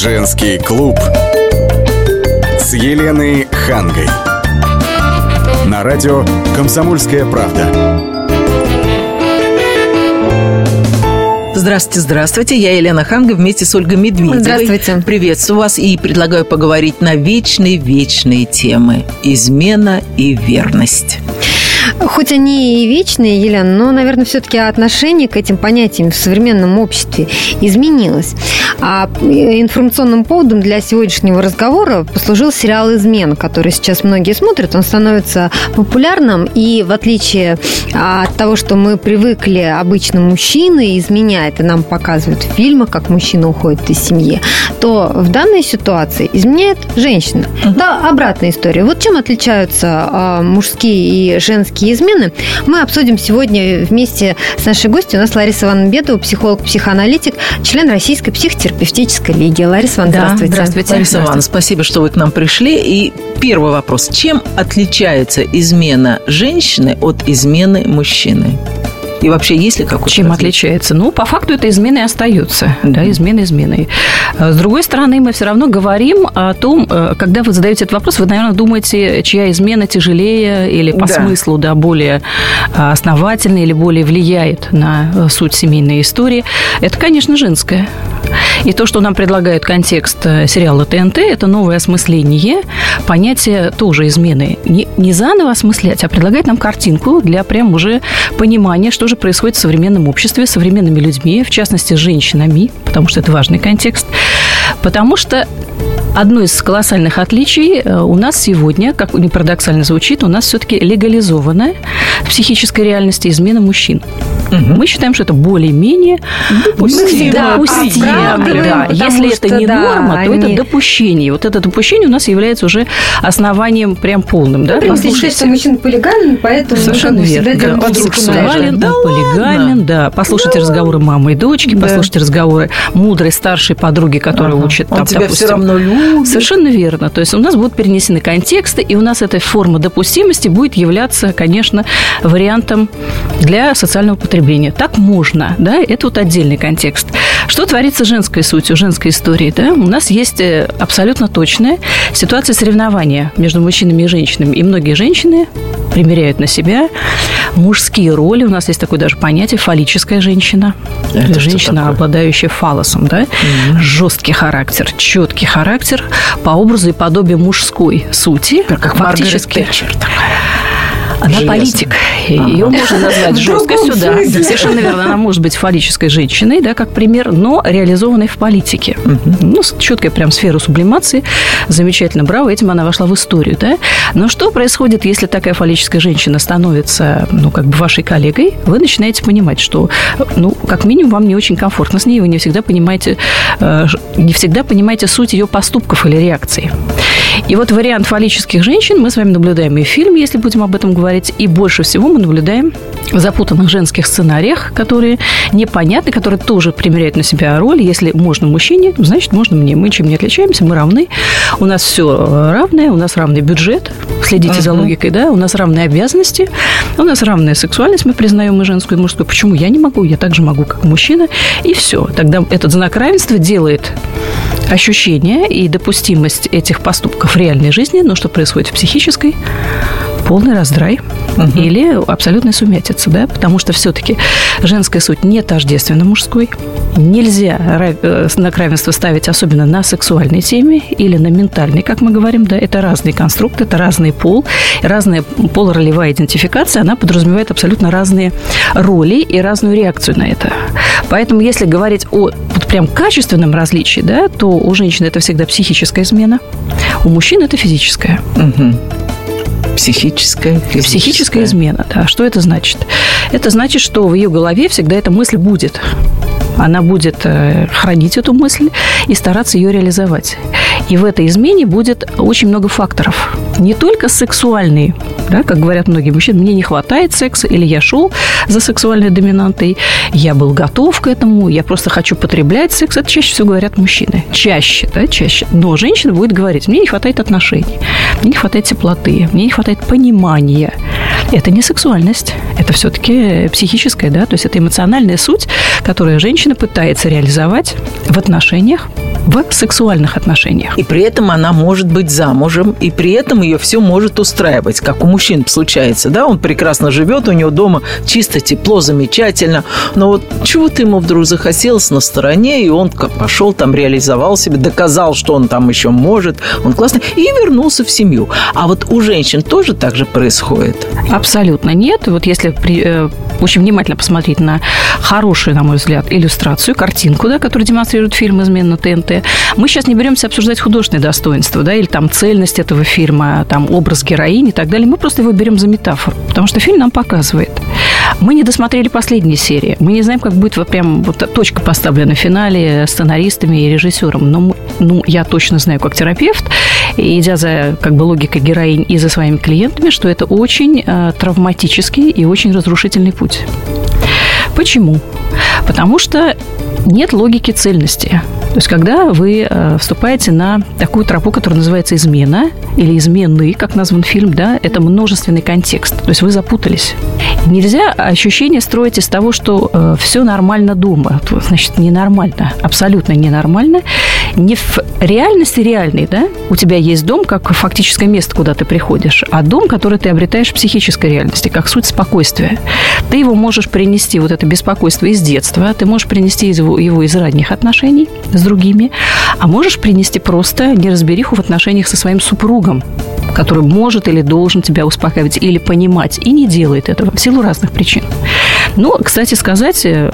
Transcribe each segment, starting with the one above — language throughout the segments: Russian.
Женский клуб с Еленой Хангой. На радио «Комсомольская правда». Здравствуйте, здравствуйте. Я Елена Ханга вместе с Ольгой Медведевой. Здравствуйте. Приветствую вас и предлагаю поговорить на вечные-вечные темы. Измена и верность. Хоть они и вечные, Елена, но, наверное, все-таки отношение к этим понятиям в современном обществе изменилось. А информационным поводом для сегодняшнего разговора послужил сериал «Измен», который сейчас многие смотрят. Он становится популярным, и в отличие от того, что мы привыкли обычно мужчины изменяют, и нам показывают в фильмах, как мужчина уходит из семьи, то в данной ситуации изменяет женщина. Да, обратная история. Вот чем отличаются а, мужские и женские измены, мы обсудим сегодня вместе с нашей гостью. У нас Лариса Ивановна Бедова, психолог-психоаналитик, член Российской психотерапевтической лиги. Лариса Ивановна, да, здравствуйте. Здравствуйте. Лариса Ивановна, спасибо, что вы к нам пришли. И первый вопрос. Чем отличается измена женщины от измены мужчины? И вообще, есть ли какой-то Чем различие? отличается? Ну, по факту это измена и остается. Mm-hmm. Да, измена изменой. С другой стороны, мы все равно говорим о том, э, когда вы задаете этот вопрос, вы, наверное, думаете, чья измена тяжелее или по да. смыслу, да, более э, основательная или более влияет на э, суть семейной истории. Это, конечно, женская. И то, что нам предлагает контекст сериала ТНТ, это новое осмысление понятия тоже измены. Не, не заново осмыслять, а предлагает нам картинку для прям уже понимания, что же происходит в современном обществе, с современными людьми, в частности, с женщинами, потому что это важный контекст. Потому что одно из колоссальных отличий э, у нас сегодня, как не парадоксально звучит, у нас все-таки легализованная в психической реальности измена мужчин. Угу. Мы считаем, что это более-менее допустимо. допустимо да. Если это не да, норма, то они... это допущение. Вот это допущение у нас является уже основанием прям полным. Да? Ну, Послушайте. что мужчина полигамен, поэтому Совершенно верно. Да. Он сексуален, да, полигамен, да. да. Послушайте да. разговоры мамы и дочки, да. послушайте разговоры мудрой старшей подруги, которая ага. учит. Он там, тебя допустим, все равно любит. Совершенно верно. То есть у нас будут перенесены контексты, и у нас эта форма допустимости будет являться, конечно, вариантом для социального потребления. Так можно, да, это вот отдельный контекст. Что творится женской сутью, женской истории, да? У нас есть э, абсолютно точная ситуация соревнования между мужчинами и женщинами. И многие женщины примеряют на себя мужские роли. У нас есть такое даже понятие фаллическая женщина. Это женщина, обладающая фалосом, да? Угу. Жесткий характер, четкий характер по образу и подобию мужской сути. Как фактически. Маргарет Тэтчер такая. Она Железно. политик. Ее можно назвать жесткостью, да. Совершенно верно. Она может быть фаллической женщиной, да, как пример, но реализованной в политике. Ну, четкая прям сфера сублимации. Замечательно, браво. Этим она вошла в историю, да. Но что происходит, если такая фаллическая женщина становится, ну, как бы вашей коллегой? Вы начинаете понимать, что, ну, как минимум, вам не очень комфортно с ней, вы не всегда понимаете, э, не всегда понимаете суть ее поступков или реакций. И вот вариант фаллических женщин мы с вами наблюдаем и в фильме, если будем об этом говорить, и больше всего мы наблюдаем в запутанных женских сценариях, которые непонятны, которые тоже примеряют на себя роль. Если можно мужчине, значит, можно мне. Мы чем не отличаемся, мы равны. У нас все равное, у нас равный бюджет. Следите uh-huh. за логикой, да? У нас равные обязанности, у нас равная сексуальность, мы признаем и женскую, и мужскую. Почему я не могу? Я также могу, как мужчина. И все. Тогда этот знак равенства делает ощущение и допустимость этих поступков в реальной жизни, но что происходит в психической, полный раздрай угу. или абсолютная сумятица, да, потому что все-таки женская суть не тождественна мужской. Нельзя э, знак равенства ставить особенно на сексуальной теме или на ментальной, как мы говорим, да, это разные конструкты, это разный пол, разная полуролевая идентификация, она подразумевает абсолютно разные роли и разную реакцию на это. Поэтому, если говорить о вот прям качественном различии, да, то у женщины это всегда психическая измена, у мужчин это физическая. Угу. Психическая, физическая. Психическая измена, да. Что это значит? Это значит, что в ее голове всегда эта мысль будет. Она будет э, хранить эту мысль и стараться ее реализовать. И в этой измене будет очень много факторов. Не только сексуальные, да, как говорят многие мужчины, мне не хватает секса, или я шел за сексуальной доминантой, я был готов к этому, я просто хочу потреблять секс. Это чаще всего говорят мужчины. Чаще, да, чаще. Но женщина будет говорить, мне не хватает отношений, мне не хватает теплоты, мне не хватает понимания. Это не сексуальность, это все-таки психическая, да, то есть это эмоциональная суть, которую женщина пытается реализовать в отношениях, в сексуальных отношениях. И при этом она может быть замужем, и при этом ее все может устраивать, как у мужчин случается, да, он прекрасно живет, у него дома чисто, тепло, замечательно, но вот чего-то ему вдруг захотелось на стороне, и он пошел там, реализовал себе, доказал, что он там еще может, он классный, и вернулся в семью. А вот у женщин тоже так же происходит? Абсолютно нет. Вот если при, э, очень внимательно посмотреть на хорошую, на мой взгляд, иллюстрацию, картинку, да, которую демонстрирует фильм «Измена ТНТ», мы сейчас не беремся обсуждать художественные достоинства, да, или там цельность этого фильма, там образ героини и так далее. Мы просто его берем за метафору, потому что фильм нам показывает. Мы не досмотрели последние серии. Мы не знаем, как будет вот прям вот точка поставлена в финале сценаристами и режиссером. Но ну, я точно знаю, как терапевт, идя за как бы логикой героинь и за своими клиентами, что это очень э, травматический и очень разрушительный путь. Почему? Потому что нет логики цельности. То есть, когда вы э, вступаете на такую тропу, которая называется измена, или измены, как назван фильм, да, это множественный контекст. То есть, вы запутались. Нельзя ощущение строить из того, что э, все нормально дома. Значит, ненормально. Абсолютно ненормально. Не в реальности реальной, да, у тебя есть дом как фактическое место, куда ты приходишь, а дом, который ты обретаешь в психической реальности, как суть спокойствия. Ты его можешь принести, вот это беспокойство из детства, ты можешь принести его, его из ранних отношений с другими, а можешь принести просто неразбериху в отношениях со своим супругом, который может или должен тебя успокаивать или понимать, и не делает этого в силу разных причин. Но, кстати сказать, э,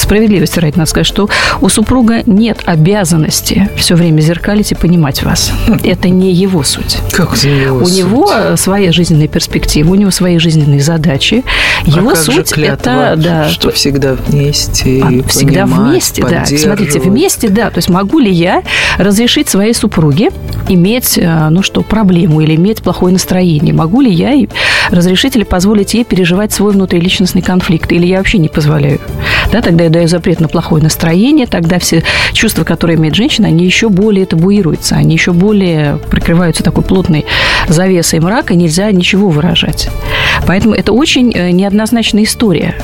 справедливости ради надо сказать, что у супруга нет обязанности все время зеркалить и понимать вас. Это не его суть. Как это его У суть? него своя жизненная перспектива, у него свои жизненные задачи. Его а как суть же клятва, это да, что всегда вместе, а, всегда вместе, да. Смотрите, вместе, да. То есть могу ли я разрешить своей супруге иметь, э, ну что, проблему или иметь плохое настроение? Могу ли я разрешить или позволить ей переживать свой внутриличностный конфликт? Или я вообще не позволяю? Да, тогда я даю запрет на плохое настроение, тогда все чувства, которые имеет женщина, они еще более табуируются, они еще более прикрываются такой плотной завесой мрака, нельзя ничего выражать. Поэтому это очень э, неоднозначная история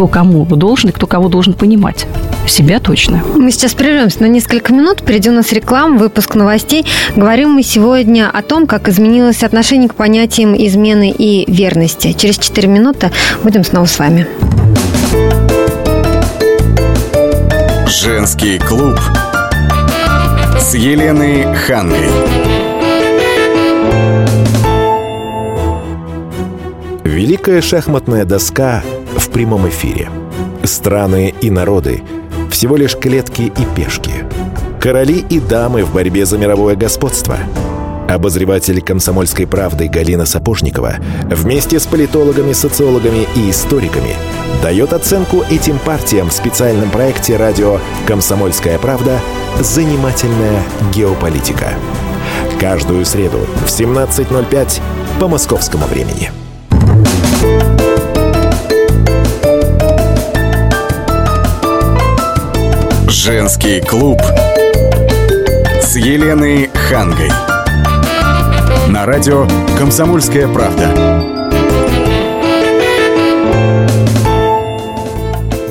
кто кому должен и кто кого должен понимать. Себя точно. Мы сейчас прервемся на несколько минут. Впереди у нас реклама, выпуск новостей. Говорим мы сегодня о том, как изменилось отношение к понятиям измены и верности. Через 4 минуты будем снова с вами. Женский клуб с Еленой Хангой. Великая шахматная доска в прямом эфире. Страны и народы – всего лишь клетки и пешки. Короли и дамы в борьбе за мировое господство. Обозреватель «Комсомольской правды» Галина Сапожникова вместе с политологами, социологами и историками дает оценку этим партиям в специальном проекте радио «Комсомольская правда. Занимательная геополитика». Каждую среду в 17.05 по московскому времени. Женский клуб с Еленой Хангой. На радио «Комсомольская правда».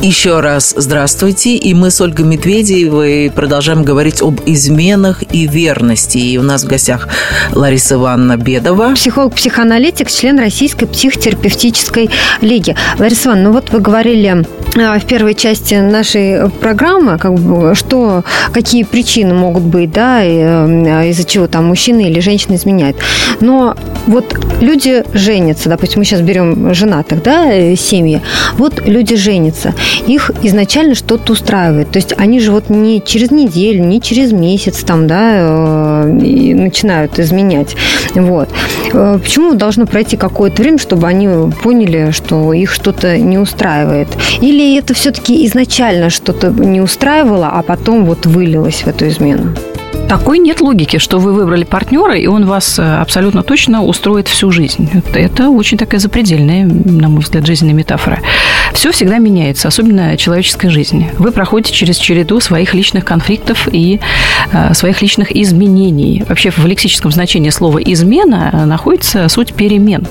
Еще раз здравствуйте. И мы с Ольгой Медведевой продолжаем говорить об изменах и верности. И у нас в гостях Лариса Ивановна Бедова. Психолог-психоаналитик, член Российской психотерапевтической лиги. Лариса Ивановна, ну вот вы говорили в первой части нашей программы, как бы, что, какие причины могут быть, да, из-за чего там мужчина или женщина изменяет. Но вот люди женятся, допустим, мы сейчас берем женатых, да, семьи, вот люди женятся, их изначально что-то устраивает, то есть они же вот не через неделю, не через месяц там, да, начинают изменять, вот. Почему должно пройти какое-то время, чтобы они поняли, что их что-то не устраивает? Или это все-таки изначально что-то не устраивало, а потом вот вылилось в эту измену? Такой нет логики, что вы выбрали партнера, и он вас абсолютно точно устроит всю жизнь. Это очень такая запредельная, на мой взгляд, жизненная метафора. Все всегда меняется, особенно человеческая жизнь. Вы проходите через череду своих личных конфликтов и э, своих личных изменений. Вообще в лексическом значении слова «измена» находится суть перемен.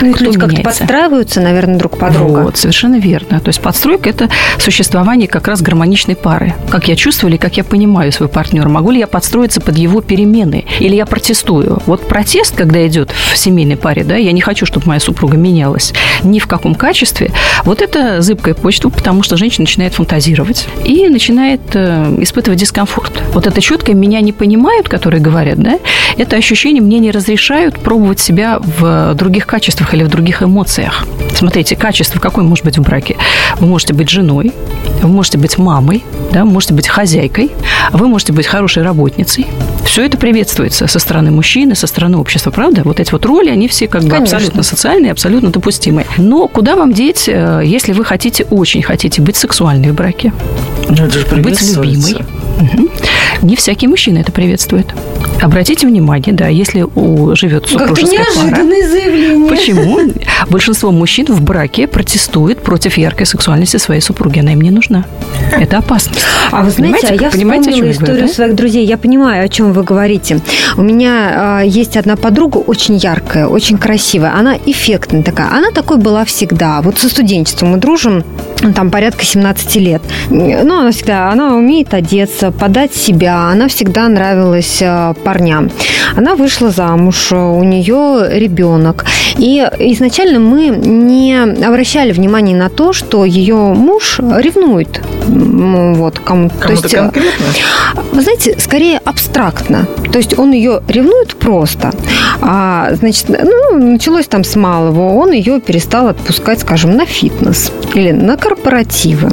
Ну, люди как-то подстраиваются, наверное, друг под друга. Вот, совершенно верно. То есть подстройка – это существование как раз гармоничной пары. Как я чувствую или как я понимаю своего партнера. Могу ли я подстроиться под его перемены? Или я протестую? Вот протест, когда идет в семейной паре, да, я не хочу, чтобы моя супруга менялась ни в каком качестве, вот это зыбкая почта, потому что женщина начинает фантазировать и начинает э, испытывать дискомфорт. Вот это четкое «меня не понимают», которые говорят, да, это ощущение «мне не разрешают пробовать себя в других качествах или в других эмоциях». Смотрите, качество какое может быть в браке? Вы можете быть женой, вы можете быть мамой, да, вы можете быть хозяйкой, вы можете быть хорошей работницей. Все это приветствуется со стороны мужчины, со стороны общества, правда? Вот эти вот роли, они все как бы Конечно. абсолютно социальные, абсолютно допустимые. Но куда вам деть, э, если вы хотите, очень хотите быть сексуальной в браке? Ну, это же быть любимой. Угу. Не всякий мужчина это приветствует. Обратите внимание, да, если у, живет супружеская пара. заявление. Почему? Большинство мужчин в браке протестует против яркой сексуальности своей супруги. Она им не нужна. Это опасно. А вы знаете, а я понимаете, вспомнила историю говорю, да? своих друзей. Я понимаю, о чем вы говорите. У меня э, есть одна подруга очень яркая, очень красивая. Она эффектная такая. Она такой была всегда. Вот со студенчеством мы дружим там порядка 17 лет. Ну, она всегда, она умеет одеться, подать себя. Она всегда нравилась э, парням. Она вышла замуж, у нее ребенок. И изначально мы не обращали внимания на то, что ее муж ревнует вот, кому-то. Кому то есть, конкретно? Вы знаете, скорее абстрактно. То есть он ее ревнует просто. А, значит, ну, началось там с малого. Он ее перестал отпускать, скажем, на фитнес или на корпоративы.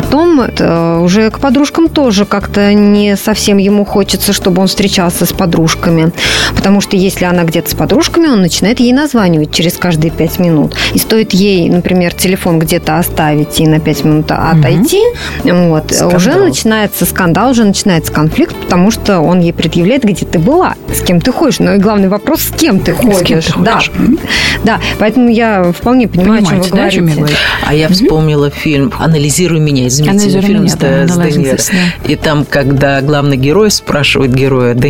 Потом это, уже к подружкам тоже как-то не совсем ему хочется, чтобы он встречался с подружками. Потому что если она где-то с подружками, он начинает ей названивать через каждые пять минут. И стоит ей, например, телефон где-то оставить и на пять минут отойти, угу. вот, уже начинается скандал, уже начинается конфликт, потому что он ей предъявляет, где ты была, с кем ты ходишь. Но и главный вопрос, с кем ты ходишь. С кем ты ходишь. Да. да, поэтому я вполне понимаю, Понимаете, о чем вы да, говорите. Чем я а я вспомнила фильм «Анализируй меня», изумительный фильм меня, с, да, с Де И там, когда главный герой спрашивает героя Де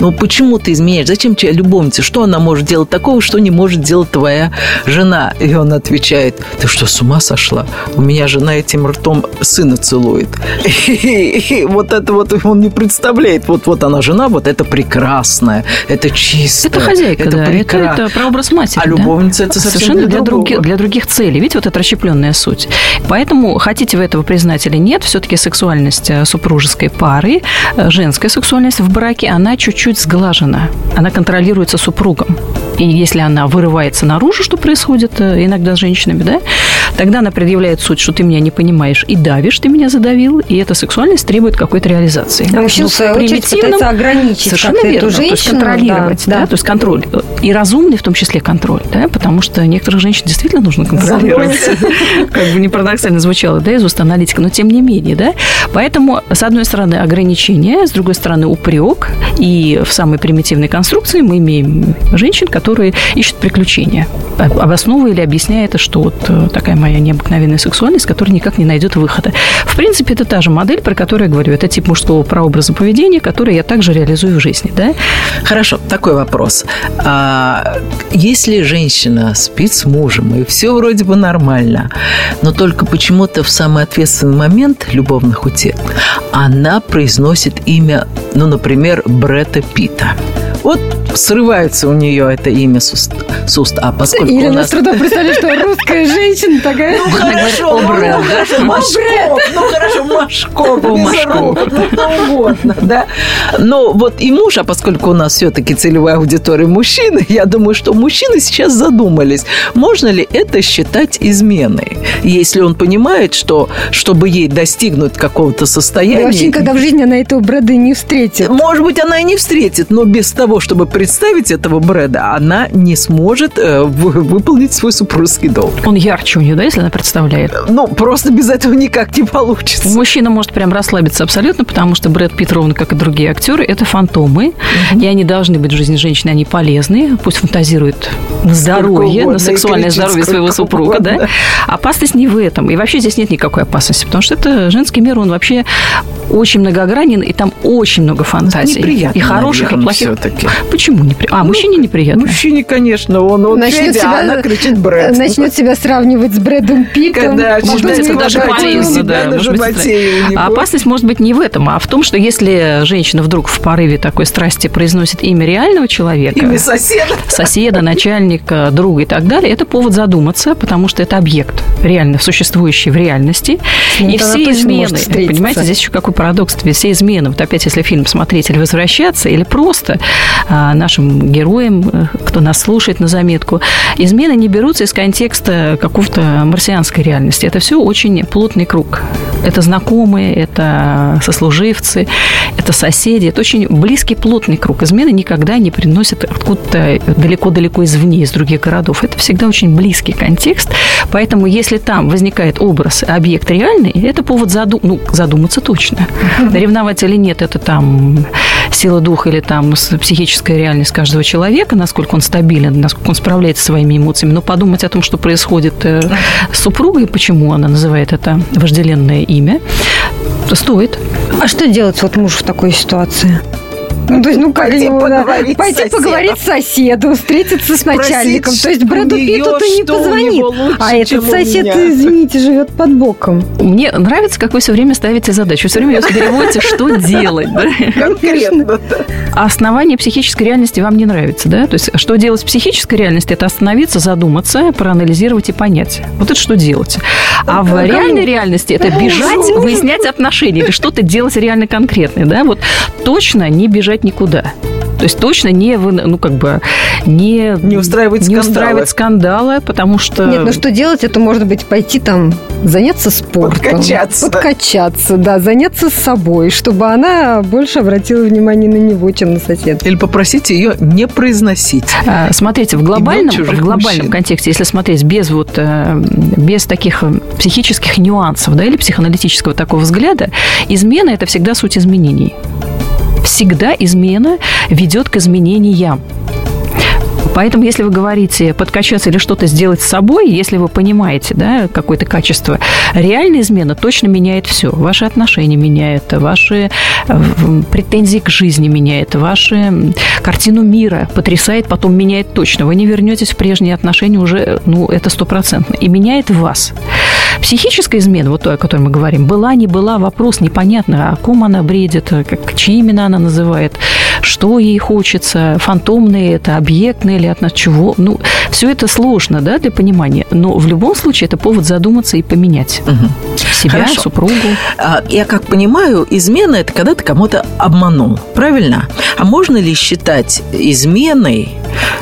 ну почему ты изменяешь, зачем тебе любовница, что она может делать такого, что не может делать твоя жена? И он отвечает, ты что, с ума сошла? У меня жена этим ртом сына целует. И вот это вот он не представляет, вот, вот она жена, вот это прекрасная, это чисто. Это хозяйка, это да, это, это прообраз матери. А любовница да? это совсем Совершенно для, других, для других целей. Видите, вот это расщепленная суть. Поэтому, хотите вы этого признать или нет, все-таки сексуальность э, супружеской пары, э, женская сексуальность в браке, она чуть-чуть сглажена. Она контролируется супругом. И если она вырывается наружу, что происходит э, иногда с женщинами, да, тогда она предъявляет суть, что ты меня не понимаешь и давишь, ты меня задавил, и эта сексуальность требует какой-то реализации. А мужчина, в свою очередь, пытается ограничить Совершенно верно. Эту женщину, то есть контролировать, да, да, да, то есть контроль. И разумный в том числе контроль, да, потому что некоторых женщин действительно нужно контролировать. Как бы не парадоксально звучало, да, из уст аналитика, но тем не менее, да. Поэтому, с одной стороны, ограничения, с другой стороны, упрек, и в самой примитивной конструкции мы имеем женщин, которые ищут приключения, обосновывая или объясняя это, что вот э, такая моя необыкновенная сексуальность, которая никак не найдет выхода. В принципе, это та же модель, про которую я говорю. Это тип мужского прообраза поведения, который я также реализую в жизни, да? Хорошо, такой вопрос. А, если женщина спит с мужем, и все вроде бы нормально, но только почему-то в самый ответственный момент любовных утех она произносит имя, ну, например, Бретта Питта. Вот срывается у нее это имя с уст. С уст. А поскольку у нас... с трудом представляешь, что русская женщина такая... Ну, хорошо, ну, Машков, ну, хорошо, Машков, Машков, ну, угодно, да. Но вот и муж, а поскольку у нас все-таки целевая аудитория мужчины, я думаю, что мужчины сейчас задумались, можно ли это считать изменой, если он понимает, что чтобы ей достигнуть какого-то состояния... вообще, когда в жизни она этого бреда не встретит. Может быть, она и не встретит, но без того, чтобы представить этого Брэда, она не сможет э, выполнить свой супружеский долг. Он ярче у нее, да, если она представляет? Ну, просто без этого никак не получится. Мужчина может прям расслабиться абсолютно, потому что Брэд Питт, ровно как и другие актеры, это фантомы, угу. и они должны быть в жизни женщины, они полезны, пусть фантазирует на здоровье, угодно, на сексуальное здоровье своего супруга, угодно. да. Опасность не в этом. И вообще здесь нет никакой опасности, потому что это женский мир, он вообще очень многогранен, и там очень много фантазий. Неприятно, и хороших, и плохих. все-таки. Почему неприятно? А, мужчине неприятно. Мужчине, конечно, он, он Начнет себя- а она кричит Брэд. Начнет себя сравнивать с Брэдом Питтом. Когда Может быть, это даже полезно, себя да, него. А опасность может быть не в этом, а в том, что если женщина вдруг в порыве такой страсти произносит имя реального человека, Имя соседа. соседа, начальника, друга и так далее, это повод задуматься, потому что это объект реально существующий в реальности. ним И все измены, понимаете, здесь еще какой парадокс, все измены, вот опять, если фильм смотреть или возвращаться, или просто нашим героям, э, кто нас слушает на заметку, измены не берутся из контекста какого-то марсианской реальности. Это все очень плотный круг. Это знакомые, это сослуживцы, это соседи. Это очень близкий, плотный круг. Измены никогда не приносят откуда-то далеко-далеко извне, из других городов. Это всегда очень близкий контекст. Поэтому, если там возникает образ, объект реальный, это повод заду- ну, задуматься точно. Ревновать или нет, это там сила духа или там психическая реальность каждого человека, насколько он стабилен, насколько он справляется со своими эмоциями. Но подумать о том, что происходит э, с супругой, почему она называет это вожделенное имя, стоит. А что делать вот мужу в такой ситуации? Ну, то есть, ну, как Пойти да, поговорить с пойти соседом. поговорить с соседом, встретиться с Спросить, начальником. То есть Брэду Питту ты не позвонит. лучше, а этот сосед, меня. извините, живет под боком. Мне нравится, как вы все время ставите задачу. Все время ее переводите, что делать. да? Конкретно. А основание психической реальности вам не нравится, да? То есть, что делать в психической реальности, это остановиться, задуматься, проанализировать и понять. Вот это что делать. А в реальной реальности это бежать, выяснять отношения или что-то делать реально конкретное, да? Вот точно не бежать никуда. То есть точно не, ну, как бы, не, Не устраивать не скандалы. устраивать скандалы, потому что... Нет, ну что делать? Это может быть пойти там заняться спортом. Подкачаться. Подкачаться, да, заняться собой, чтобы она больше обратила внимание на него, чем на соседа. Или попросите ее не произносить. А, Смотрите, в глобальном, в глобальном мужчин. контексте, если смотреть без вот э, без таких э, психических нюансов, да, или психоаналитического такого взгляда, измена это всегда суть изменений. Всегда измена ведет к изменениям. Поэтому, если вы говорите подкачаться или что-то сделать с собой, если вы понимаете да, какое-то качество, реальная измена точно меняет все. Ваши отношения меняет, ваши э, претензии к жизни меняет, вашу м, картину мира потрясает, потом меняет точно. Вы не вернетесь в прежние отношения уже, ну, это стопроцентно. И меняет вас. Психическая измена, вот то, о которой мы говорим, была, не была, вопрос непонятно, о ком она бредит, как, чьи имена она называет, что ей хочется, фантомные это, объектные или от нас чего. Ну, все это сложно, да, для понимания. Но в любом случае это повод задуматься и поменять себя, Хорошо. супругу. А, Я как понимаю, измена – это когда ты кому-то обманул, правильно? А можно ли считать изменой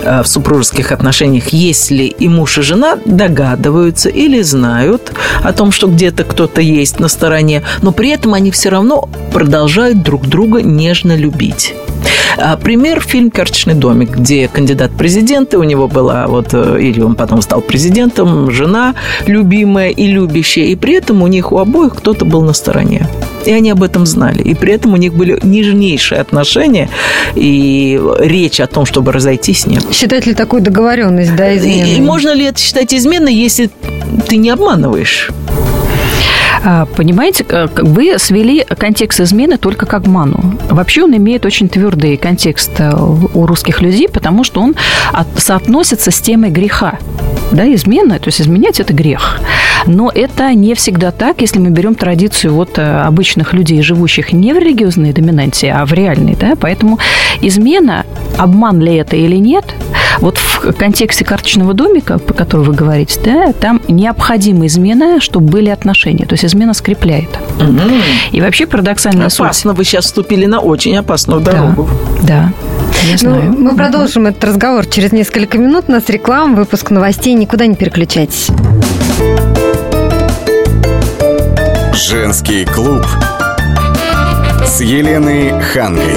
э, в супружеских отношениях, если и муж, и жена догадываются или знают о том, что где-то кто-то есть на стороне, но при этом они все равно продолжают друг друга нежно любить? А, Пример – фильм «Карточный домик», где кандидат президенты, у него была вот, э, или он потом стал президентом, жена любимая и любящая, и при этом у них у обоих кто-то был на стороне. И они об этом знали. И при этом у них были нежнейшие отношения, и речь о том, чтобы разойтись, нет. Считать ли такую договоренность, да, изменой? И, и можно ли это считать изменой, если ты не обманываешь? А, Понимаете, вы свели контекст измены только к обману. Вообще он имеет очень твердый контекст э, у русских людей, потому что он от- соотносится с темой греха. Да, измена, то есть изменять – это грех. Но это не всегда так, если мы берем традицию вот э, обычных людей, живущих не в религиозной доминанте, а в реальной. Да? Поэтому измена, обман ли это или нет, вот в контексте карточного домика, по которому вы говорите, да, там необходима измена, чтобы были отношения. То есть измена скрепляет. И вообще парадоксальная суть. Опасно, вы сейчас вступили на очень опасную дорогу. Да, я Ну, знаю. мы продолжим этот разговор через несколько минут. У нас реклама, выпуск новостей. Никуда не переключайтесь. Женский клуб с Еленой Хангой.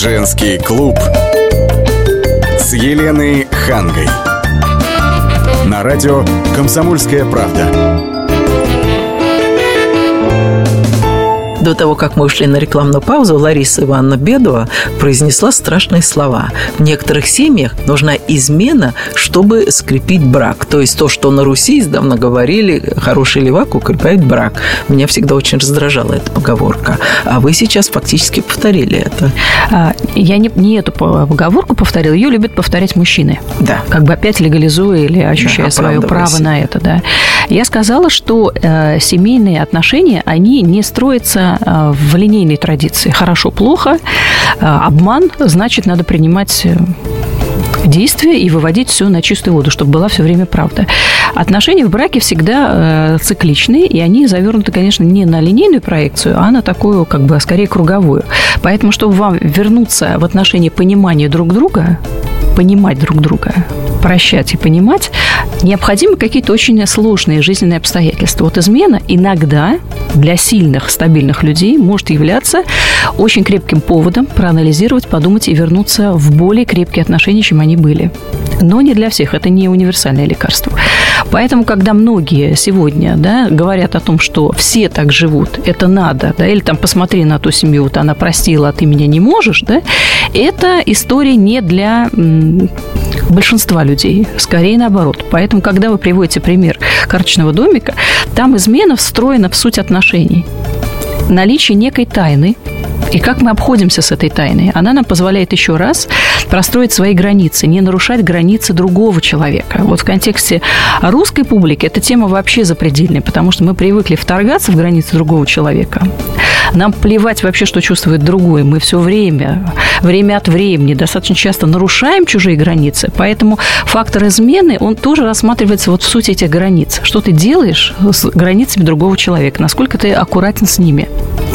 Женский клуб с Еленой Хангой. На радио «Комсомольская правда». До того, как мы ушли на рекламную паузу, Лариса Ивановна Бедова произнесла страшные слова. В некоторых семьях нужна измена, чтобы скрепить брак. То есть то, что на Руси издавна говорили, хороший левак укрепляет брак. Меня всегда очень раздражала эта поговорка. А вы сейчас фактически повторили это. А, я не, не эту поговорку повторила, ее любят повторять мужчины. Да. Как бы опять легализуя или ощущая да, свое право на это. Да. Я сказала, что э, семейные отношения, они не строятся Э, в линейной традиции. Хорошо-плохо, э, обман, значит, надо принимать э, действия и выводить все на чистую воду, чтобы была все время правда. Отношения в браке всегда цикличные, и они завернуты, конечно, не на линейную проекцию, а на такую, как бы, скорее круговую. Поэтому, чтобы вам вернуться в отношении понимания друг друга, понимать друг друга, прощать и понимать, необходимы какие-то очень сложные жизненные обстоятельства. Вот измена иногда для сильных, стабильных людей может являться очень крепким поводом проанализировать, подумать и вернуться в более крепкие отношения, чем они были. Но не для всех, это не универсальное лекарство. Поэтому, когда многие сегодня да, говорят о том, что все так живут, это надо, да, или там посмотри на ту семью, вот она простила, а ты меня не можешь, да, это история не для большинства людей, скорее наоборот. Поэтому, когда вы приводите пример карточного домика, там измена встроена в суть отношений. Наличие некой тайны, и как мы обходимся с этой тайной? Она нам позволяет еще раз простроить свои границы, не нарушать границы другого человека. Вот в контексте русской публики эта тема вообще запредельная, потому что мы привыкли вторгаться в границы другого человека. Нам плевать вообще, что чувствует другой. Мы все время, время от времени, достаточно часто нарушаем чужие границы. Поэтому фактор измены, он тоже рассматривается вот в сути этих границ. Что ты делаешь с границами другого человека? Насколько ты аккуратен с ними?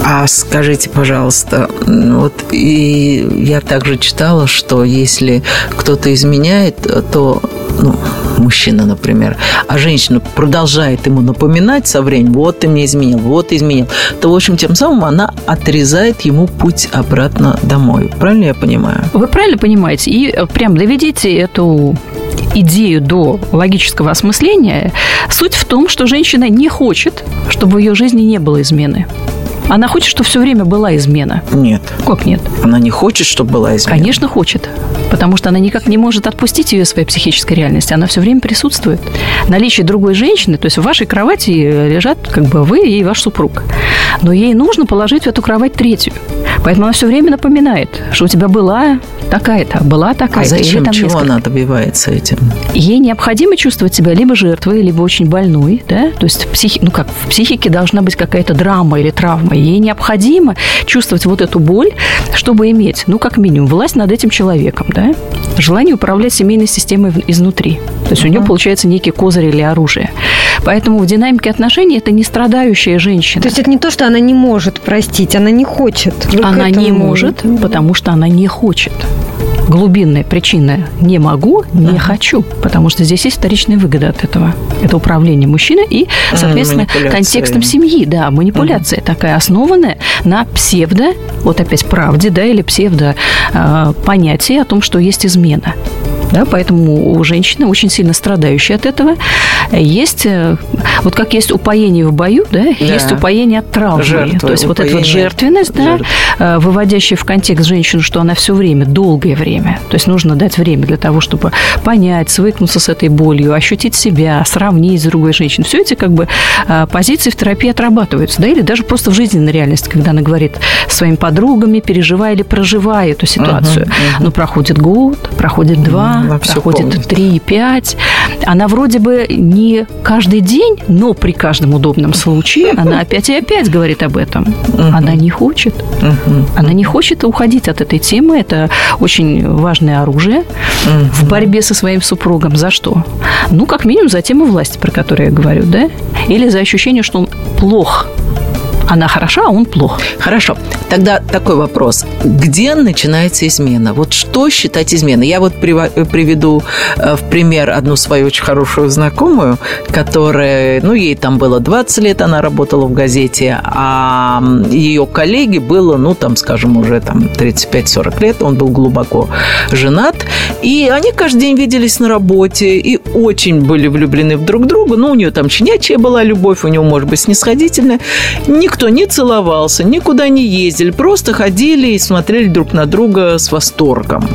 А скажите, пожалуйста, вот и я также читала, что если кто-то изменяет, то ну, мужчина, например, а женщина продолжает ему напоминать со временем, вот ты мне изменил, вот ты изменил, то, в общем, тем самым она отрезает ему путь обратно домой. Правильно я понимаю? Вы правильно понимаете. И э, прям доведите эту идею до логического осмысления. Суть в том, что женщина не хочет, чтобы в ее жизни не было измены. Она хочет, чтобы все время была измена. Нет. Как нет? Она не хочет, чтобы была измена. Конечно, хочет. Потому что она никак не может отпустить ее своей психической реальности. Она все время присутствует. Наличие другой женщины, то есть в вашей кровати лежат как бы вы и ваш супруг. Но ей нужно положить в эту кровать третью. Поэтому она все время напоминает, что у тебя была такая-то, была такая-то. А зачем? Чего несколько. она добивается этим? Ей необходимо чувствовать себя либо жертвой, либо очень больной, да? То есть психи... ну как, в психике должна быть какая-то драма или травма. Ей необходимо чувствовать вот эту боль, чтобы иметь, ну, как минимум, власть над этим человеком, да? Желание управлять семейной системой изнутри. То есть uh-huh. у нее получается некий козырь или оружие. Поэтому в динамике отношений это не страдающая женщина. То есть это не то, что она не может простить, она не хочет. Вы она не может, потому что она не хочет глубинная причина «не могу», «не ага. хочу», потому что здесь есть вторичная выгода от этого. Это управление мужчиной и, соответственно, контекстом семьи. Да, манипуляция ага. такая, основанная на псевдо, вот опять правде, да, или псевдо э, понятии о том, что есть измена. Да, поэтому у женщины, очень сильно страдающей от этого, есть, э, вот как есть упоение в бою, да, да. есть упоение от травмы. Жертвы, То есть вот эта вот жертвенность, да, э, выводящая в контекст женщину, что она все время, долгое время, то есть нужно дать время для того, чтобы понять, свыкнуться с этой болью, ощутить себя, сравнить с другой женщиной. Все эти как бы э, позиции в терапии отрабатываются, да, или даже просто в жизненной реальности, когда она говорит своими подругами, переживая или проживая эту ситуацию. Uh-huh, uh-huh. Но проходит год, проходит два, uh-huh, проходит три, пять, она вроде бы не каждый день, но при каждом удобном случае она опять и опять говорит об этом. Она не хочет. Она не хочет уходить от этой темы. Это очень важное оружие в борьбе со своим супругом. За что? Ну, как минимум, за тему власти, про которую я говорю, да? Или за ощущение, что он плох она хороша, а он плох. Хорошо. Тогда такой вопрос. Где начинается измена? Вот что считать изменой? Я вот приведу э, в пример одну свою очень хорошую знакомую, которая, ну, ей там было 20 лет, она работала в газете, а ее коллеге было, ну, там, скажем, уже там 35-40 лет, он был глубоко женат, и они каждый день виделись на работе и очень были влюблены в друг друга. Ну, у нее там щенячья была любовь, у него, может быть, снисходительная. Никто не целовался, никуда не ездили, просто ходили и смотрели друг на друга с восторгом.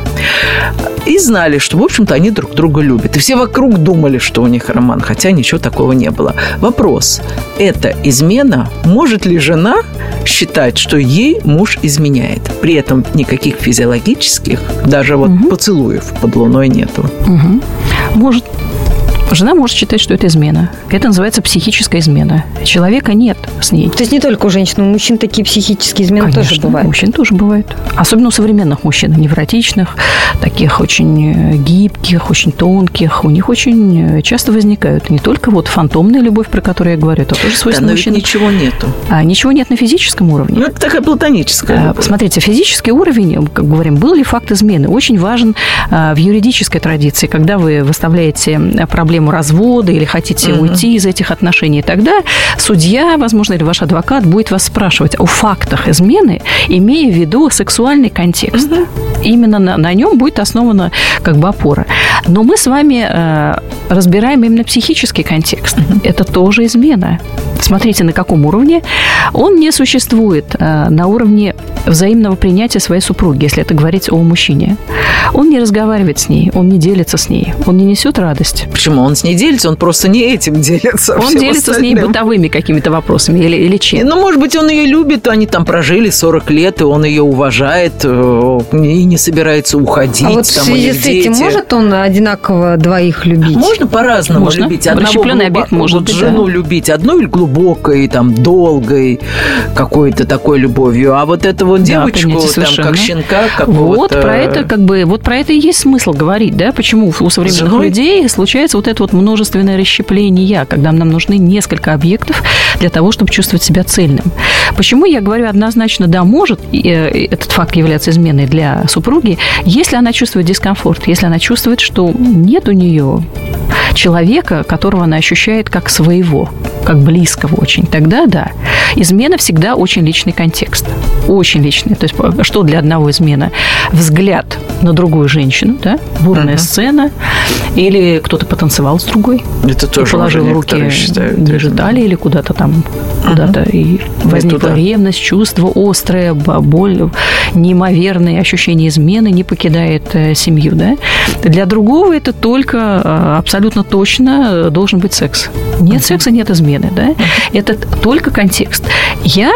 И знали, что, в общем-то, они друг друга любят. И все вокруг думали, что у них роман, хотя ничего такого не было. Вопрос. Это измена? Может ли жена считать, что ей муж изменяет? При этом никаких физиологических, даже вот угу. поцелуев под луной нету. Угу. Может Жена может считать, что это измена. Это называется психическая измена. Человека нет с ней. То есть не только у женщин, у мужчин такие психические измены Конечно, тоже бывают? у мужчин тоже бывают. Особенно у современных мужчин, невротичных, таких очень э, гибких, очень тонких. У них очень э, часто возникают не только вот фантомная любовь, про которую я говорю, это тоже свойственно да, мужчин. ничего нету. А, ничего нет на физическом уровне. Ну, это такая платоническая. А, смотрите, физический уровень, как говорим, был ли факт измены, очень важен а, в юридической традиции. Когда вы выставляете проблему развода или хотите угу. уйти из этих отношений, тогда судья, возможно, или ваш адвокат будет вас спрашивать о фактах измены, имея в виду сексуальный контекст. Угу. Именно на, на нем будет основана как бы опора. Но мы с вами э, разбираем именно психический контекст. Угу. Это тоже измена. Смотрите, на каком уровне. Он не существует э, на уровне взаимного принятия своей супруги, если это говорить о мужчине. Он не разговаривает с ней, он не делится с ней, он не несет радость. Почему? Он с ней делится, он просто не этим делится. Он делится остальным. с ней бытовыми какими-то вопросами или, или чем. Ну, может быть, он ее любит, они там прожили 40 лет, и он ее уважает, э, и не собирается уходить. А вот там, в связи с этим дети. может он одинаково двоих любить? Можно по-разному Можно. любить. Одного объект может быть, жену да. любить одной глубокой, там, долгой какой-то такой любовью, а вот эту вот девочку, да, там, как щенка, как Вот про это, как бы, вот про это и есть смысл говорить, да, почему у современных людей случается вот это вот множественное расщепление, когда нам нужны несколько объектов для того, чтобы чувствовать себя цельным. Почему я говорю однозначно, да, может э, этот факт являться изменой для супруги, если она чувствует дискомфорт, если она чувствует, что нет у нее человека, которого она ощущает как своего, как близкого очень, тогда да. Измена всегда очень личный контекст. Очень личный. То есть что для одного измена? Взгляд на другую женщину, да? Бурная uh-huh. сцена. Или кто-то потанцевал с другой. Это тоже положил руки считают, ниже талии или куда-то там, uh-huh. куда-то. И возникла ревность, чувство острое, боль, неимоверное ощущение измены не покидает э, семью, да? Для другого это только э, абсолютно точно должен быть секс. Нет секса, нет измены, да? Это только контекст. Я,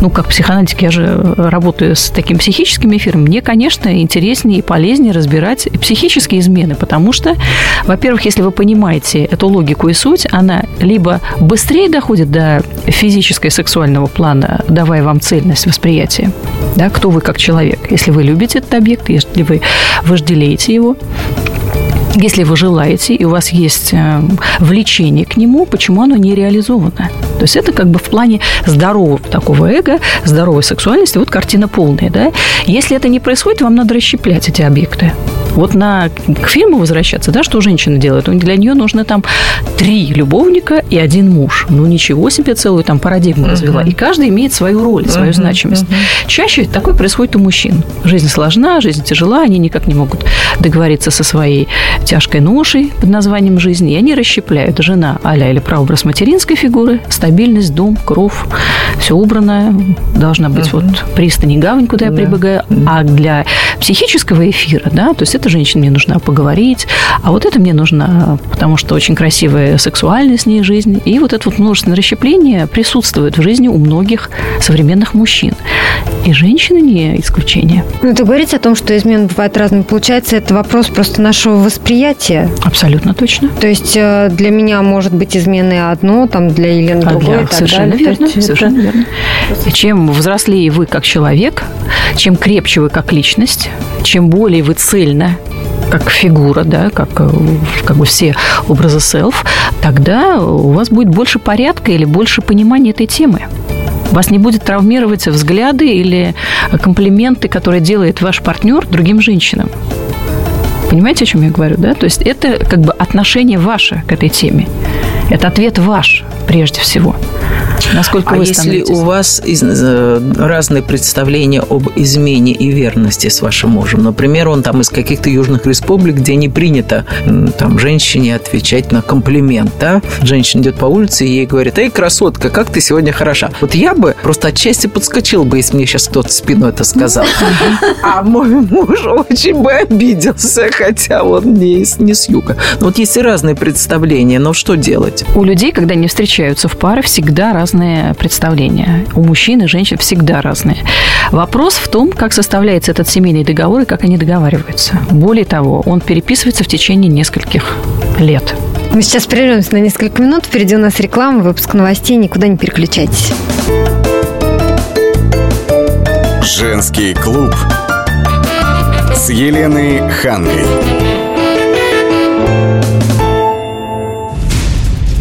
ну, как психоаналитик, я же работаю с таким психическим эфиром, мне, конечно, интереснее и полезнее разбирать психические измены, потому что, во-первых, если вы понимаете эту логику и суть, она либо быстрее доходит до физического и сексуального плана, давая вам цельность восприятия, да, кто вы как человек. Если вы любите этот объект, если вы вожделеете его, если вы желаете, и у вас есть э, влечение к нему, почему оно не реализовано? То есть это как бы в плане здорового такого эго, здоровой сексуальности, вот картина полная, да? Если это не происходит, вам надо расщеплять эти объекты. Вот на, к фильму возвращаться, да, что женщина делает? Для нее нужно там три любовника и один муж. Ну, ничего себе, целую там парадигму uh-huh. развела. И каждый имеет свою роль, свою uh-huh. значимость. Uh-huh. Чаще такое происходит у мужчин. Жизнь сложна, жизнь тяжела, они никак не могут договориться со своей тяжкой ношей под названием жизни, и они расщепляют. Жена аля или прообраз материнской фигуры, стабильность, дом, кров, все убрано, должна быть uh-huh. вот пристань и гавань, куда я прибегаю. А для психического эфира, да, то есть это эта женщина мне нужна поговорить, а вот это мне нужно, потому что очень красивая сексуальная с ней жизнь. И вот это вот множественное расщепление присутствует в жизни у многих современных мужчин. И женщины не исключение. Ну, это говорить о том, что измены бывают разными. Получается, это вопрос просто нашего восприятия. Абсолютно точно. То есть э, для меня может быть измены одно, там для Елены а другое. Для... Совершенно далее. верно. Совершенно это... верно. Чем взрослее вы как человек, чем крепче вы как личность, чем более вы цельно как фигура, да, как, э, как бы все образы селф, тогда у вас будет больше порядка или больше понимания этой темы. Вас не будет травмировать взгляды или комплименты, которые делает ваш партнер другим женщинам. Понимаете, о чем я говорю, да? То есть это как бы отношение ваше к этой теме. Это ответ ваш прежде всего. Насколько а вы если у вас э, разные представления об измене и верности с вашим мужем, например, он там из каких-то южных республик, где не принято там женщине отвечать на комплимент, да? Женщина идет по улице и ей говорит, эй, красотка, как ты сегодня хороша. Вот я бы просто отчасти подскочил бы, если мне сейчас кто-то в спину это сказал. А мой муж очень бы обиделся, хотя он не, не с юга. Но вот есть и разные представления, но что делать? У людей, когда они встречаются в пары, всегда разные представления. У мужчин и женщин всегда разные. Вопрос в том, как составляется этот семейный договор и как они договариваются. Более того, он переписывается в течение нескольких лет. Мы сейчас прервемся на несколько минут. Впереди у нас реклама, выпуск новостей. Никуда не переключайтесь. Женский клуб с Еленой Хангой.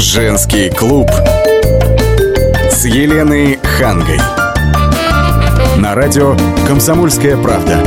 Женский клуб с Еленой Хангой. На радио «Комсомольская правда».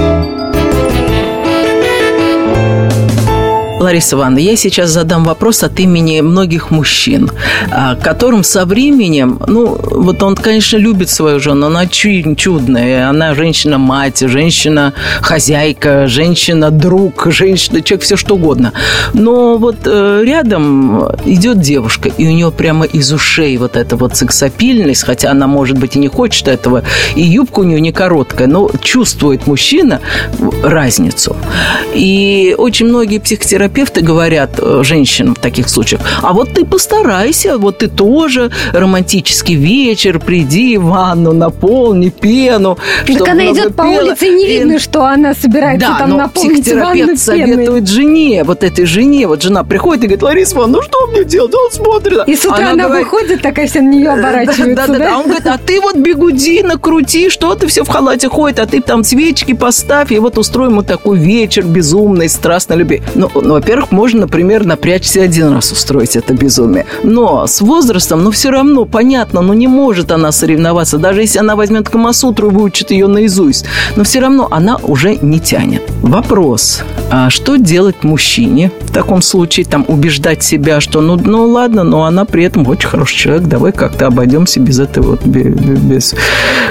Лариса Ивановна, я сейчас задам вопрос от имени многих мужчин, а, которым со временем, ну, вот он, конечно, любит свою жену, она чудная, она женщина-мать, женщина-хозяйка, женщина-друг, женщина, человек, все что угодно. Но вот э, рядом идет девушка, и у нее прямо из ушей вот эта вот сексапильность, хотя она, может быть, и не хочет этого, и юбка у нее не короткая, но чувствует мужчина разницу. И очень многие психотерапевты терапевты говорят э, женщинам в таких случаях, а вот ты постарайся, вот ты тоже романтический вечер, приди в ванну, наполни пену. Так она идет по пела. улице, и не видно, и... что она собирается да, там но наполнить психотерапевт советует жене, вот этой жене, вот жена приходит и говорит, Лариса Ивановна, ну что мне делать? Он смотрит. И с утра она, она говорит, выходит, такая вся на нее оборачивается. Да, да, да, да. А он говорит, а ты вот бегуди, накрути, что ты все в халате ходит, а ты там свечки поставь, и вот устроим вот такой вечер безумный, страстной любви. Ну, ну во-первых, можно, например, напрячься один раз устроить это безумие. Но с возрастом, ну, все равно, понятно, ну, не может она соревноваться. Даже если она возьмет Камасутру и выучит ее наизусть. Но все равно она уже не тянет. Вопрос. А что делать мужчине в таком случае? Там убеждать себя, что ну, ну ладно, но она при этом очень хороший человек. Давай как-то обойдемся без этого вот, без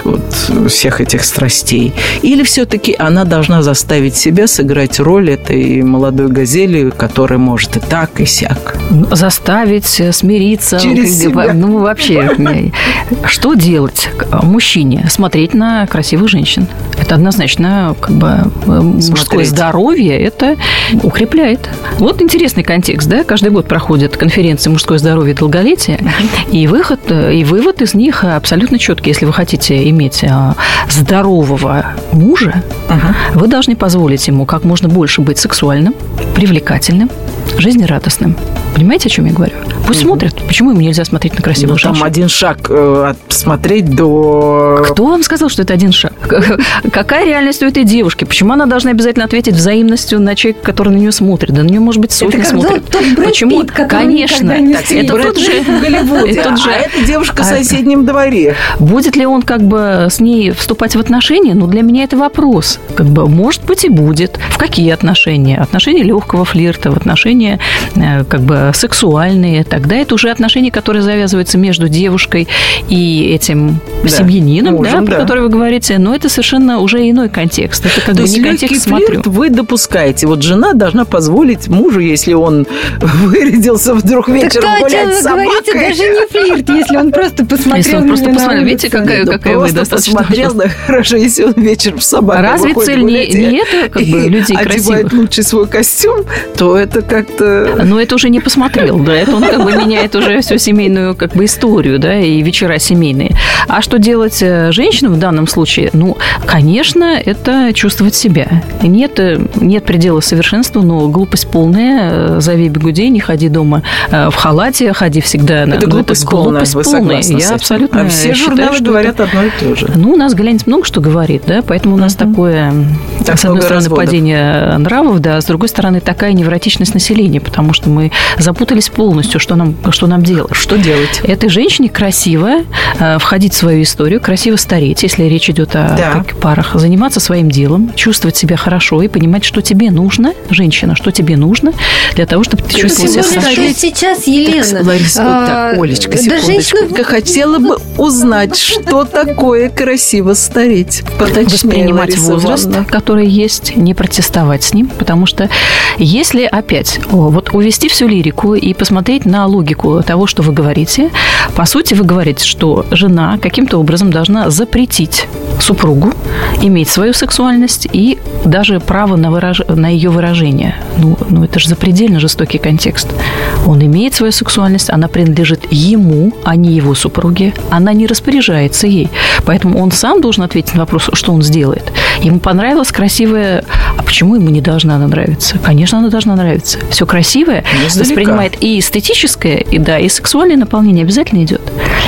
вот, всех этих страстей. Или все-таки она должна заставить себя сыграть роль этой молодой газели, родителей, который может и так, и сяк. Заставить э, смириться. Через себя. Ну, вообще, что делать мужчине? Смотреть на красивых женщин. Однозначно как бы э, мужское здоровье, это укрепляет. Вот интересный контекст, да? Каждый год проходят конференции «Мужское здоровье и долголетие», и выход, э, и вывод из них абсолютно четкий. Если вы хотите иметь здорового мужа, вы должны позволить ему как можно больше быть сексуальным, привлекательным, жизнерадостным. Понимаете, о чем я говорю? Пусть смотрят. Почему им нельзя смотреть на красивых Ну, женщин? там один шаг э, от смотреть до... Кто вам сказал, что это один шаг? Какая реальность у этой девушки? Почему она должна обязательно ответить взаимностью на человека, который на нее смотрит? Да на нее, может быть, сотни как смотрит. тот Брэд Почему? Который Конечно. Так, это Брэд тот же... В Голливуде, это тот же- а эта девушка в А- соседнем дворе. Будет ли он как бы с ней вступать в отношения? Ну, для меня это вопрос. Как бы, может быть, и будет. В какие отношения? Отношения легкого флирта, в отношения э, как бы сексуальные. Тогда это уже отношения, которые завязываются между девушкой и этим Да, семьянином, мужем, да, про да. который вы говорите. Но это совершенно уже иной контекст. Это как То бы есть не контекст флирт смотрю. вы допускаете. Вот жена должна позволить мужу, если он вырядился вдруг Так вечером о гулять с вы говорите, собакой. даже не флирт, если он просто посмотрел Если он просто посмотрел, видите, какая, Да какая вы достаточно посмотрел, да, хорошо, если он вечером с собакой Разве цель не- не это, как бы, людей одевает красивых? лучший свой костюм, то это как-то... Но это уже не посмотрел, да, это он как бы меняет уже всю семейную как бы историю, да, и вечера семейные. А что делать э, женщинам в данном случае? Ну, конечно, это чувствовать себя. Нет, э, нет предела совершенству, но глупость полная. э, Зови бегудей, не ходи дома в халате, ходи всегда. на- Это ну, глупость полная, глупость вы полная. Я абсолютно А все считаю, журналы что говорят это- одно и то же. ну, у нас глянец много что говорит, да, поэтому у нас такое, Так с одной стороны, разводов. падение нравов, да, а с другой стороны, такая невротичность населения, потому что мы запутались полностью, что нам, что нам делать. Что делать? Этой женщине красиво э, входить в свою историю, красиво стареть, если речь идет о Да. как- парах, заниматься своим делом, чувствовать себя хорошо и понимать, что тебе нужно, женщина, что тебе нужно для того, чтобы ты чувствовала себя хорошо. сейчас, Елена. Так, Лариса, вот так, а, Олечка, да секундочку. женщина- Я хотела бы узнать, что такое красиво стареть. Поточнее, воспринимать Лариса возраст, Ивановна. который есть, не протестовать с ним, потому что если опять о, вот увести всю лирику и посмотреть на логику того, что вы говорите, по сути вы говорите, что жена каким-то образом должна запретить супругу иметь свою сексуальность и даже право на, выраж... на ее выражение. Ну, ну, это же запредельно жестокий контекст. Он имеет свою сексуальность, она принадлежит ему, а не его супруге. Она не распоряжается ей. Поэтому он сам должен ответить на вопрос, что он сделает. Ему понравилась красивая... А почему ему не должна она нравиться? Конечно, она должна нравиться. Все красивое Ну, издалека. воспринимает и эстетическое, и да, и сексуальное наполнение обязательно идет.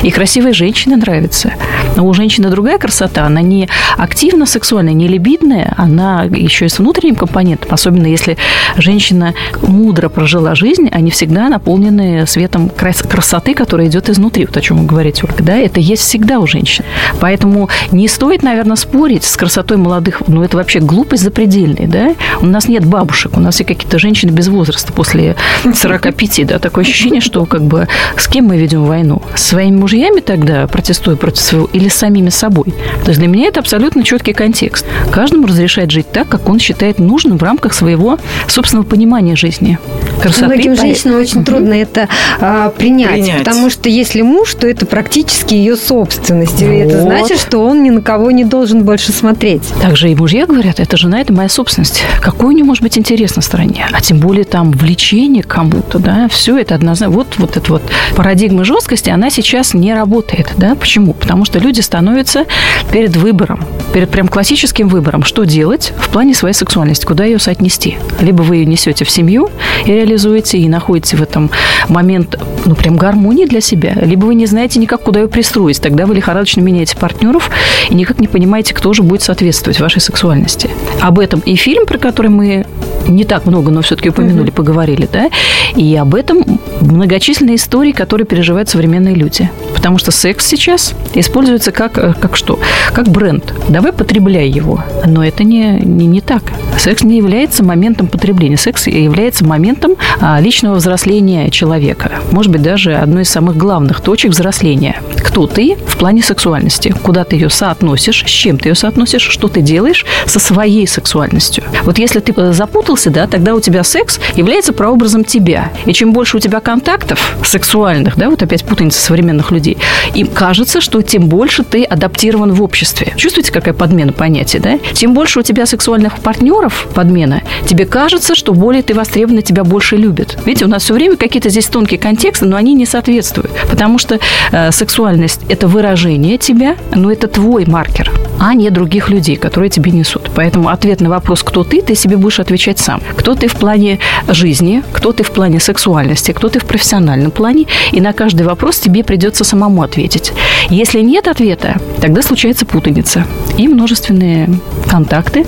И красивая женщина нравится. Но у женщины другая красота, она не активно сексуальная, не либидная, она еще и с внутренним компонентом, особенно если женщина мудро прожила жизнь, они всегда наполнены светом крас- красоты, которая идет изнутри, вот о чем вы говорите, Ольга, да, это есть всегда у женщин. Поэтому не стоит, наверное, спорить с красотой молодых, ну, это вообще глупость запредельная, да, у нас нет бабушек, у нас все какие-то женщины без возраста после 45, да, такое ощущение, что как бы с кем мы ведем войну? С своими мужьями тогда, протестуя против своего, или с самими собой? То есть для меня это абсолютно четкий контекст. Каждому разрешает жить так, как он считает нужным в рамках своего собственного понимания жизни. Красоты. Многим поэт- женщинам очень трудно это а, принять, Принять. потому что если муж, то это практически ее собственность. И это Вот. значит, что он ни на кого не должен больше смотреть. Также и мужья говорят, это жена, это моя собственность. Какой у нее может быть интерес на стороне? А тем более там влечение к кому-то, да, все это однозначно. Вот, вот эта вот парадигма жесткости, она сейчас не работает, да. Почему? Потому что люди становятся перед выбором, перед прям классическим выбором, что делать в плане своей сексуальности, куда ее соотнести. Либо вы ее несете в семью и реализуете, и находите в этом момент, ну, прям гармонии для себя, либо вы не знаете никак, куда ее пристроить. Тогда вы лихорадочно меняете партнеров и никак не понимаете, кто же будет соответствовать вашей сексуальности. Об этом и фильм, про который мы не так много, но все-таки упомянули, поговорили, да, и об этом многочисленные истории, которые переживают современные люди. Потому что секс сейчас используется как, э, как что? Как бренд. Давай потребляй его. Но это не, не, не так. Секс не является моментом потребления. Секс является моментом а, личного взросления человека. Может быть, даже одной из самых главных точек взросления. Кто ты в плане сексуальности? Куда ты ее соотносишь? С чем ты ее соотносишь? Что ты делаешь со своей сексуальностью? Вот если ты э, запутался, да, тогда у тебя секс является прообразом тебя. И чем больше у тебя контактов сексуальных, да, вот опять путаница современных людей, им кажется, что тем больше ты адаптирован в обществе. Чувствуете, какая подмена понятия, да? Тем больше у тебя сексуальных партнеров, подмена, тебе кажется, что более ты востребован, тебя больше любят. Видите, у нас все время какие-то здесь тонкие контексты, но они не соответствуют. Потому что э, сексуальность – это выражение тебя, но это твой маркер, а не других людей, которые тебе несут. Поэтому ответ на вопрос «кто ты?» ты себе будешь отвечать сам. Кто ты в плане жизни, кто ты в плане сексуальности, кто ты в профессиональном плане, и на каждый вопрос тебе придется самому ответить. Если нет ответа, тогда случается путаница и множественные контакты,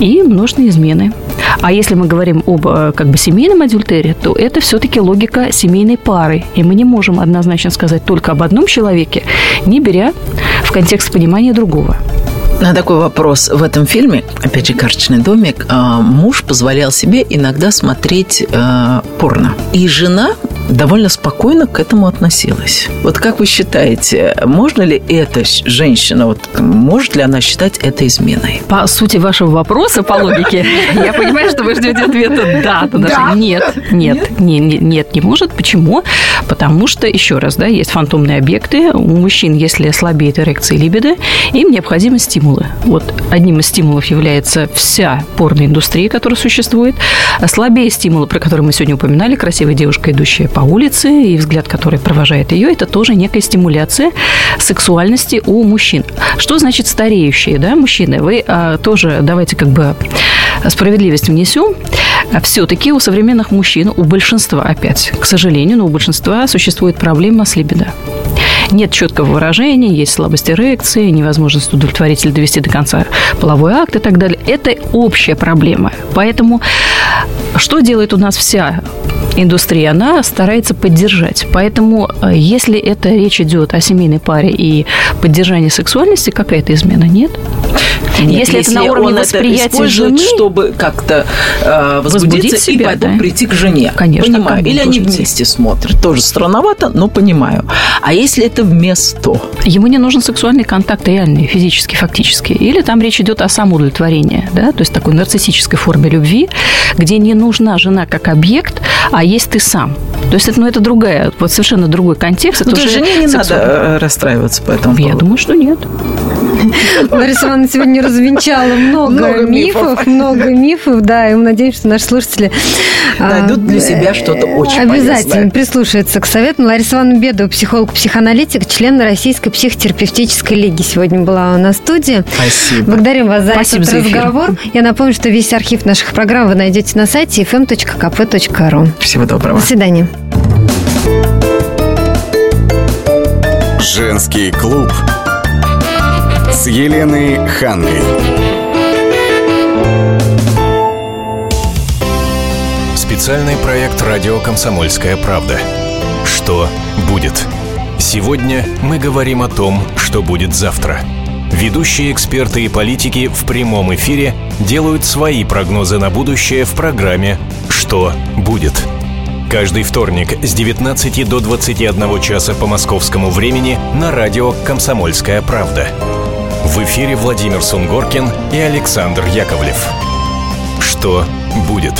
и множественные измены. А если мы говорим об э, как бы семейном адюльтере, то это все-таки логика семейной пары. И мы не можем однозначно сказать только об одном человеке, не беря в контекст понимания другого. На такой вопрос. В этом фильме, опять же, «Карточный домик», а, муж позволял себе иногда смотреть э, порно. И жена довольно спокойно к этому относилась. Вот как вы считаете, можно ли эта женщина, вот может ли она считать это изменой? По сути вашего вопроса, по логике, я понимаю, что вы ждете ответа «да», то даже «нет». Нет, не, не, нет, не может. Почему? Потому что, еще раз, да, есть фантомные объекты. У мужчин, если слабеет эрекция либидо, им необходимы стимулы. Вот одним из стимулов является вся порноиндустрия, которая существует. А слабее стимулы, про которые мы сегодня упоминали, красивая девушка, идущая по улице, и взгляд, который провожает ее, это тоже некая стимуляция сексуальности у мужчин. Что значит стареющие, да, мужчины? Вы а, тоже давайте как бы справедливость внесем. Все-таки у современных мужчин, у большинства опять, к сожалению, но у большинства существует проблема с либидо. Нет четкого выражения, есть слабость эрекции, невозможность удовлетворить довести до конца половой акт и так далее. Это общая проблема. Поэтому что делает у нас вся индустрия, она старается поддержать. Поэтому, э, если это речь идет о семейной паре и поддержании сексуальности, какая-то измена нет. Нет, если, если это на уровне восприятия жены, чтобы как-то э, возбудиться себя, и потом да? прийти к жене. Конечно. Понимаю. Или они вместе смотрят. Тоже странновато, но понимаю. А если это вместо? Ему не нужен сексуальный контакт реальный, физический, фактически. Или там речь идет о самоудовлетворении, да, то есть такой нарциссической форме любви, где не нужна жена как объект, а есть ты сам. То есть это, ну, это другая, вот совершенно другой контекст. Ну, это уже жене не надо э, расстраиваться по этому Я думаю, что нет. Лариса Ивановна сегодня развенчала много, много мифов, мифов, много мифов, да, и мы надеемся, что наши слушатели найдут для себя что-то очень Обязательно полезное. прислушаются к советам. Лариса Ивановна Бедова, психолог-психоаналитик, член Российской психотерапевтической лиги сегодня была у нас в студии. Спасибо. Благодарим вас за Спасибо этот за разговор. Я напомню, что весь архив наших программ вы найдете на сайте fm.kp.ru. Всего доброго. До свидания. Женский клуб с Еленой Хангой. Специальный проект «Радио Комсомольская правда». Что будет? Сегодня мы говорим о том, что будет завтра. Ведущие эксперты и политики в прямом эфире делают свои прогнозы на будущее в программе «Что будет?». Каждый вторник с 19 до 21 часа по московскому времени на радио «Комсомольская правда». В эфире Владимир Сунгоркин и Александр Яковлев. Что будет?